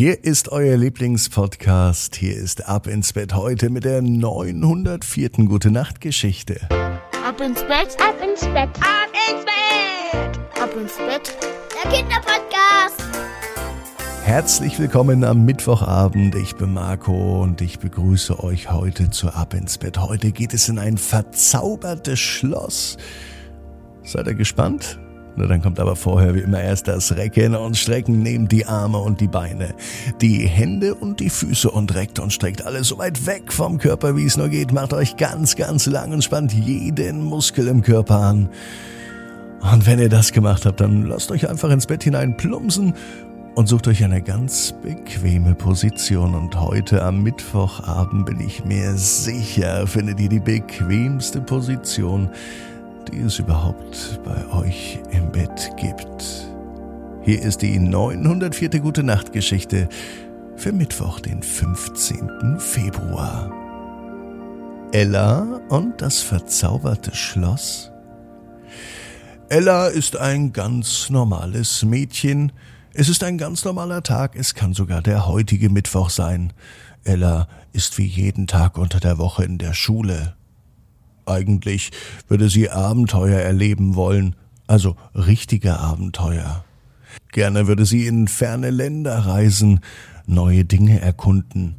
Hier ist euer Lieblingspodcast. Hier ist Ab ins Bett heute mit der 904. Gute Nacht Geschichte. Ab ins Bett, ab ins Bett, ab ins Bett, ab ins Bett. Der Kinderpodcast. Herzlich willkommen am Mittwochabend. Ich bin Marco und ich begrüße euch heute zu Ab ins Bett. Heute geht es in ein verzaubertes Schloss. Seid ihr gespannt? Na, dann kommt aber vorher wie immer erst das Recken und Strecken. Nehmt die Arme und die Beine, die Hände und die Füße und reckt und streckt alles so weit weg vom Körper, wie es nur geht. Macht euch ganz, ganz lang und spannt jeden Muskel im Körper an. Und wenn ihr das gemacht habt, dann lasst euch einfach ins Bett hinein plumpsen und sucht euch eine ganz bequeme Position. Und heute am Mittwochabend bin ich mir sicher, findet ihr die bequemste Position, die es überhaupt bei euch im Bett gibt. Hier ist die 904. Gute Nacht Geschichte für Mittwoch, den 15. Februar. Ella und das verzauberte Schloss. Ella ist ein ganz normales Mädchen. Es ist ein ganz normaler Tag, es kann sogar der heutige Mittwoch sein. Ella ist wie jeden Tag unter der Woche in der Schule. Eigentlich würde sie Abenteuer erleben wollen, also richtige Abenteuer. Gerne würde sie in ferne Länder reisen, neue Dinge erkunden.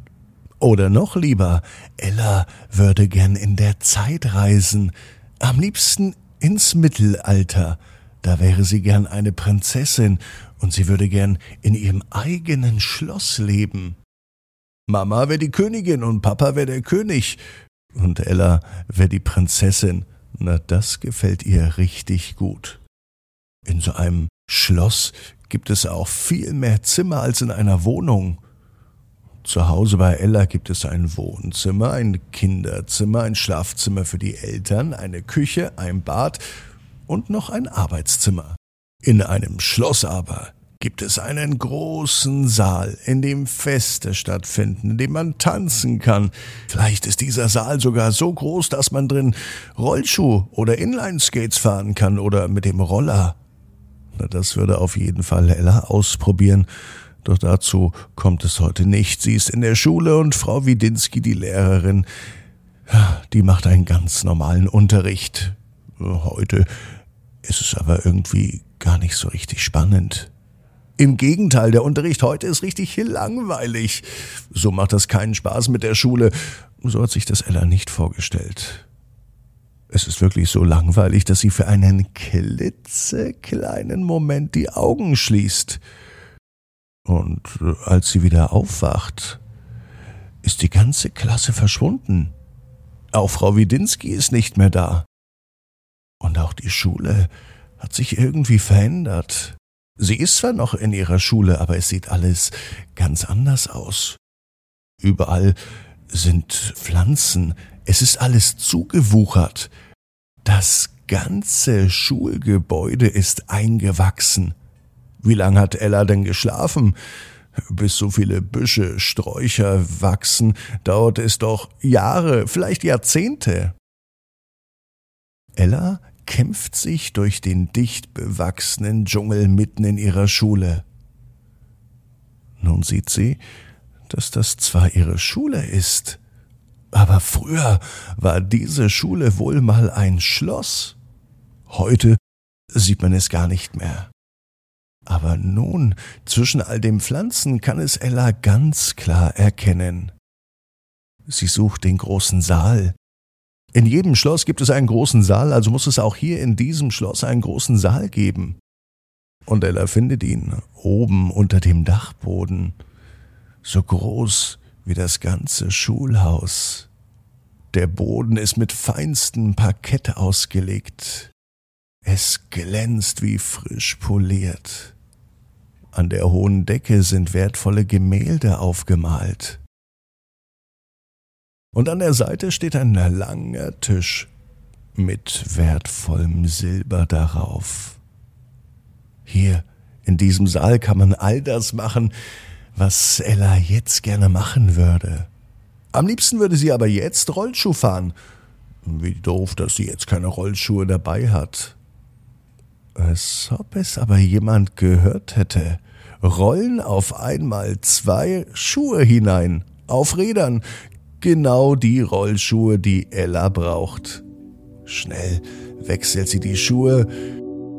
Oder noch lieber, Ella würde gern in der Zeit reisen, am liebsten ins Mittelalter. Da wäre sie gern eine Prinzessin und sie würde gern in ihrem eigenen Schloss leben. Mama wäre die Königin und Papa wäre der König, und Ella wäre die Prinzessin. Na, das gefällt ihr richtig gut. In so einem Schloss gibt es auch viel mehr Zimmer als in einer Wohnung. Zu Hause bei Ella gibt es ein Wohnzimmer, ein Kinderzimmer, ein Schlafzimmer für die Eltern, eine Küche, ein Bad und noch ein Arbeitszimmer. In einem Schloss aber gibt es einen großen Saal, in dem Feste stattfinden, in dem man tanzen kann. Vielleicht ist dieser Saal sogar so groß, dass man drin Rollschuh oder Inlineskates fahren kann oder mit dem Roller. Na, das würde auf jeden Fall Ella ausprobieren. Doch dazu kommt es heute nicht. Sie ist in der Schule und Frau Widinski, die Lehrerin, die macht einen ganz normalen Unterricht. Heute ist es aber irgendwie gar nicht so richtig spannend. Im Gegenteil, der Unterricht heute ist richtig langweilig. So macht das keinen Spaß mit der Schule. So hat sich das Ella nicht vorgestellt. Es ist wirklich so langweilig, dass sie für einen klitzekleinen Moment die Augen schließt. Und äh, als sie wieder aufwacht, ist die ganze Klasse verschwunden. Auch Frau Widinski ist nicht mehr da. Und auch die Schule hat sich irgendwie verändert. Sie ist zwar noch in ihrer Schule, aber es sieht alles ganz anders aus. Überall sind Pflanzen, es ist alles zugewuchert. Das ganze Schulgebäude ist eingewachsen. Wie lang hat Ella denn geschlafen? Bis so viele Büsche, Sträucher wachsen, dauert es doch Jahre, vielleicht Jahrzehnte. Ella kämpft sich durch den dicht bewachsenen Dschungel mitten in ihrer Schule. Nun sieht sie, dass das zwar ihre Schule ist, aber früher war diese Schule wohl mal ein Schloss. Heute sieht man es gar nicht mehr. Aber nun, zwischen all den Pflanzen kann es Ella ganz klar erkennen. Sie sucht den großen Saal, in jedem Schloss gibt es einen großen Saal, also muss es auch hier in diesem Schloss einen großen Saal geben. Und Ella findet ihn oben unter dem Dachboden, so groß wie das ganze Schulhaus. Der Boden ist mit feinstem Parkett ausgelegt. Es glänzt wie frisch poliert. An der hohen Decke sind wertvolle Gemälde aufgemalt. Und an der Seite steht ein langer Tisch mit wertvollem Silber darauf. Hier in diesem Saal kann man all das machen, was Ella jetzt gerne machen würde. Am liebsten würde sie aber jetzt Rollschuh fahren. Wie doof, dass sie jetzt keine Rollschuhe dabei hat. Als ob es aber jemand gehört hätte rollen auf einmal zwei Schuhe hinein, auf Rädern, genau die Rollschuhe, die Ella braucht. Schnell wechselt sie die Schuhe,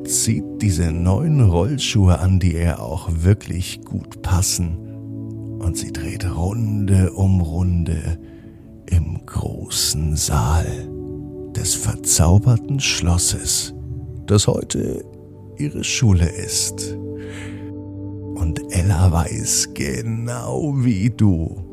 zieht diese neuen Rollschuhe an, die ihr auch wirklich gut passen, und sie dreht Runde um Runde im großen Saal des verzauberten Schlosses, das heute ihre Schule ist. Und Ella weiß genau wie du.